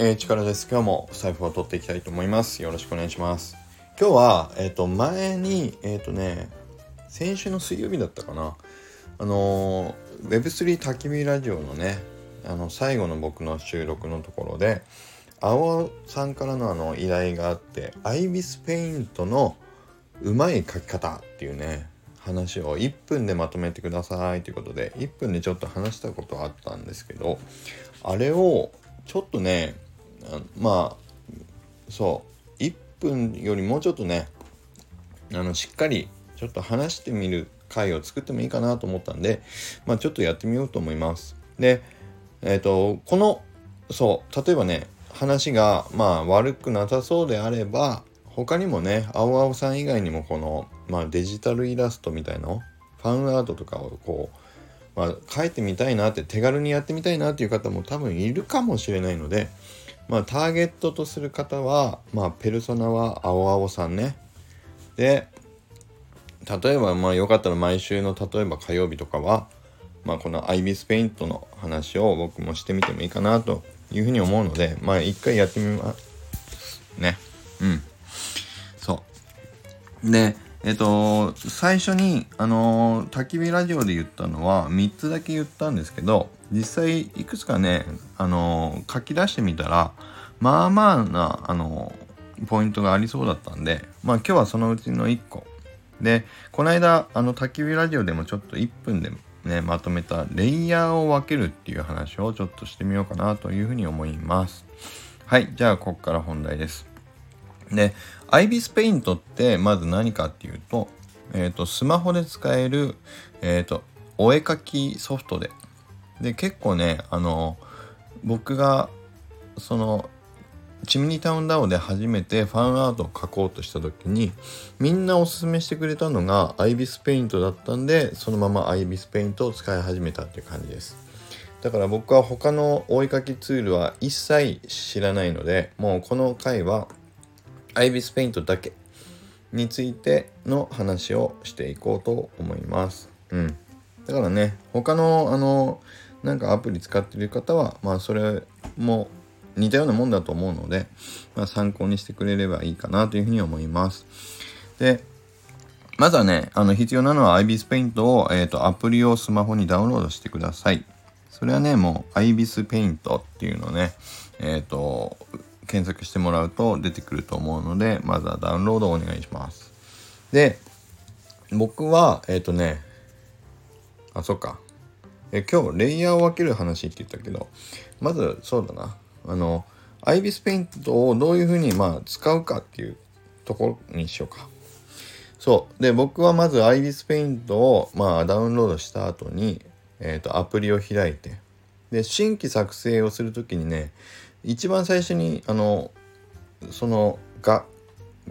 えー、力です。今日も財布を取っていきたいと思います。よろしくお願いします。今日は、えっ、ー、と、前に、えっ、ー、とね、先週の水曜日だったかな。あの Web3 焚き火ラジオのね、あの、最後の僕の収録のところで、青さんからのあの依頼があって、アイビスペイントのうまい書き方っていうね、話を1分でまとめてくださいということで1分でちょっと話したことあったんですけどあれをちょっとねまあそう1分よりもうちょっとねあのしっかりちょっと話してみる回を作ってもいいかなと思ったんでまあちょっとやってみようと思います。でえっ、ー、とこのそう例えばね話がまあ悪くなさそうであれば他にもね青々さん以外にもこの、まあ、デジタルイラストみたいなファンアートとかをこう、まあ、描いてみたいなって手軽にやってみたいなっていう方も多分いるかもしれないので、まあ、ターゲットとする方は、まあ、ペルソナは青々さんね。で例えばまあよかったら毎週の例えば火曜日とかは、まあ、このアイビスペイントの話を僕もしてみてもいいかなというふうに思うのでまあ一回やってみますね。うん。そう。で、えっ、と、最初に、あのー、焚き火ラジオで言ったのは3つだけ言ったんですけど、実際いくつかね、あのー、書き出してみたら、まあまあな、あのー、ポイントがありそうだったんで、まあ今日はそのうちの1個。で、この間、あの、焚き火ラジオでもちょっと1分でね、まとめたレイヤーを分けるっていう話をちょっとしてみようかなというふうに思います。はい、じゃあここから本題です。で、アイビスペイントってまず何かっていうと、えっ、ー、と、スマホで使える、えっ、ー、と、お絵かきソフトで。で、結構ね、あの、僕が、その、チミニタウンダオで初めてファンアートを描こうとした時にみんなおすすめしてくれたのがアイビスペイントだったんでそのままアイビスペイントを使い始めたっていう感じですだから僕は他のお絵かきツールは一切知らないのでもうこの回はアイビスペイントだけについての話をしていこうと思います。うん。だからね、他の、あの、なんかアプリ使ってる方は、まあそれも似たようなもんだと思うので、まあ、参考にしてくれればいいかなというふうに思います。で、まずはね、あの必要なのは IBIS Paint を、えーと、アプリをスマホにダウンロードしてください。それはね、もう IBIS Paint っていうのね、えっ、ー、と、検索してもらうと出てくると思うので、まずはダウンロードをお願いします。で、僕は、えっ、ー、とね、あ、そっか。え、今日、レイヤーを分ける話って言ったけど、まず、そうだな。あの、アイビスペイントをどういうふうに、まあ、使うかっていうところにしようか。そう。で、僕はまずアイビスペイントを、まあ、ダウンロードした後に、えっ、ー、と、アプリを開いて、で、新規作成をするときにね、一番最初にあのそのが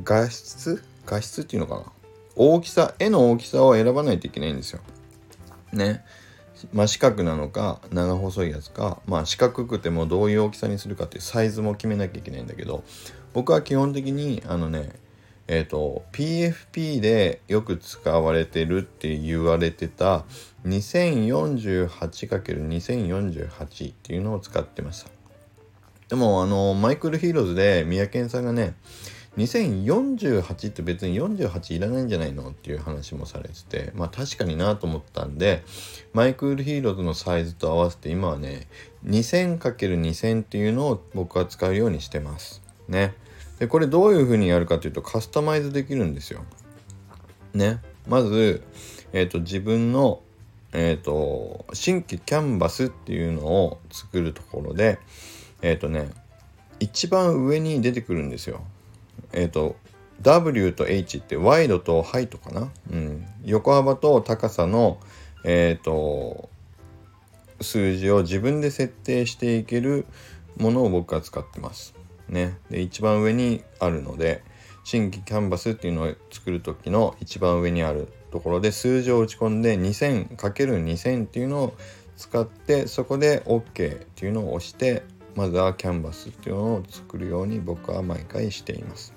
画質？画質っていうのかな？大きさ絵の大きさを選ばないといけないんですよ。ね。真四角なのか長細いやつかまあ四角くてもどういう大きさにするかっていうサイズも決めなきゃいけないんだけど僕は基本的にあのねえっ、ー、と PFP でよく使われてるって言われてた 2048×2048 っていうのを使ってました。でもあのマイクルヒーローズで三宅さんがね2048って別に48いらないんじゃないのっていう話もされててまあ確かになと思ったんでマイクールヒーローズのサイズと合わせて今はね 2000×2000 っていうのを僕は使うようにしてます。ね。でこれどういう風にやるかというとカスタマイズできるんですよ。ね。まずえっ、ー、と自分のえっ、ー、と新規キャンバスっていうのを作るところでえっ、ー、とね一番上に出てくるんですよ。えっ、ー、と W と H ってワイドとハイトかな、うん、横幅と高さの、えっ、ー、と数字を自分で設定していけるものを僕は使ってます。ね、で一番上にあるので新規キャンバスっていうのを作る時の一番上にあるところで数字を打ち込んで 2000×2000 っていうのを使ってそこで OK っていうのを押してまずはキャンバスっていうのを作るように僕は毎回しています。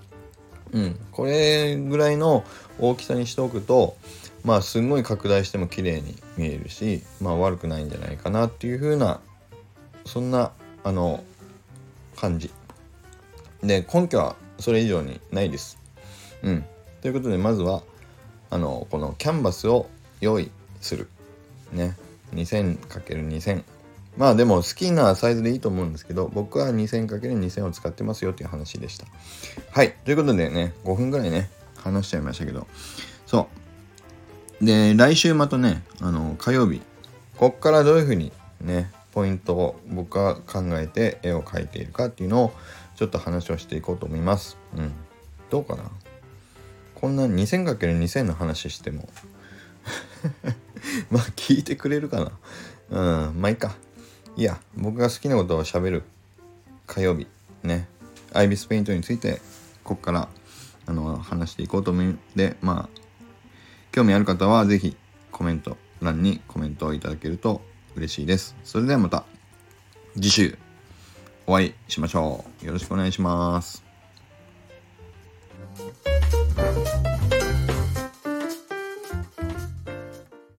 うん、これぐらいの大きさにしておくとまあすんごい拡大しても綺麗に見えるしまあ悪くないんじゃないかなっていう風なそんなあの感じ。で根拠はそれ以上にないです。うん。ということでまずはあのこのキャンバスを用意する。ね。2000×2000 まあでも好きなサイズでいいと思うんですけど僕は 2000×2000 を使ってますよっていう話でした。はい。ということでね5分ぐらいね話しちゃいましたけど。そう。で来週またねあの火曜日。こっからどういうふうにねポイントを僕が考えて絵を描いているかっていうのをちょっと話をしていこうと思います。うん。どうかな？こんな 2000×2000 の話しても。まあ聞いてくれるかな？うん。まあいいか。いや僕が好きなことをしゃべる。火曜日。ね。アイビスペイントについてこっからあの話していこうと思う。んでまあ興味ある方は是非コメント欄にコメントをいただけると嬉しいです。それではまた次週お会いしましょう。よろしくお願いします。